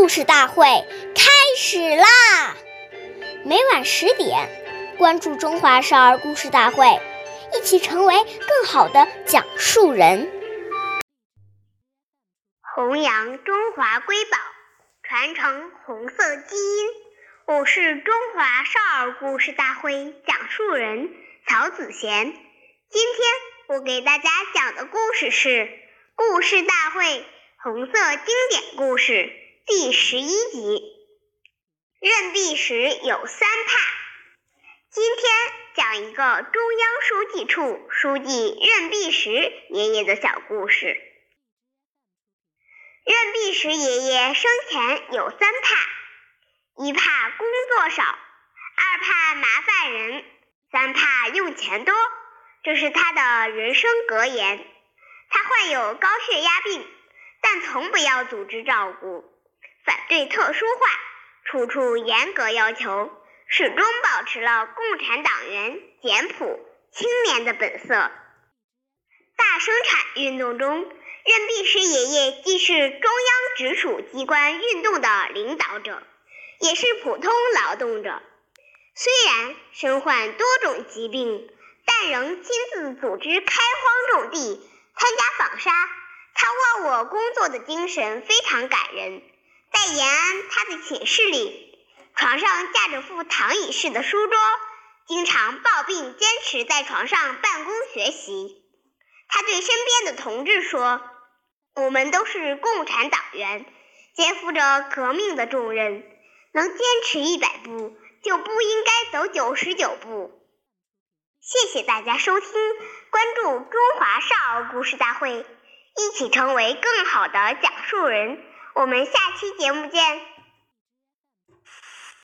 故事大会开始啦！每晚十点，关注《中华少儿故事大会》，一起成为更好的讲述人。弘扬中华瑰宝，传承红色基因。我是中华少儿故事大会讲述人曹子贤。今天我给大家讲的故事是《故事大会红色经典故事》第十一集。任弼时有三怕。今天讲一个中央书记处书记任弼时爷爷的小故事。任弼时爷爷生前有三怕：一怕工作少，二怕麻烦人，三怕用钱多。这是他的人生格言。他患有高血压病，但从不要组织照顾，反对特殊化，处处严格要求，始终保持了共产党员简朴清廉的本色。大生产运动中，任弼时爷爷既是中央直属机关运动的领导者，也是普通劳动者。虽然身患多种疾病，但仍亲自组织开荒种地、参加纺纱。他忘我工作的精神非常感人。在延安，他的寝室里，床上架着副躺椅式的书桌，经常抱病坚持在床上办公学习。他对身边的同志说：“我们都是共产党员，肩负着革命的重任，能坚持一百步，就不应该走九十九步。”谢谢大家收听，关注中华少儿故事大会，一起成为更好的讲述人。我们下期节目见。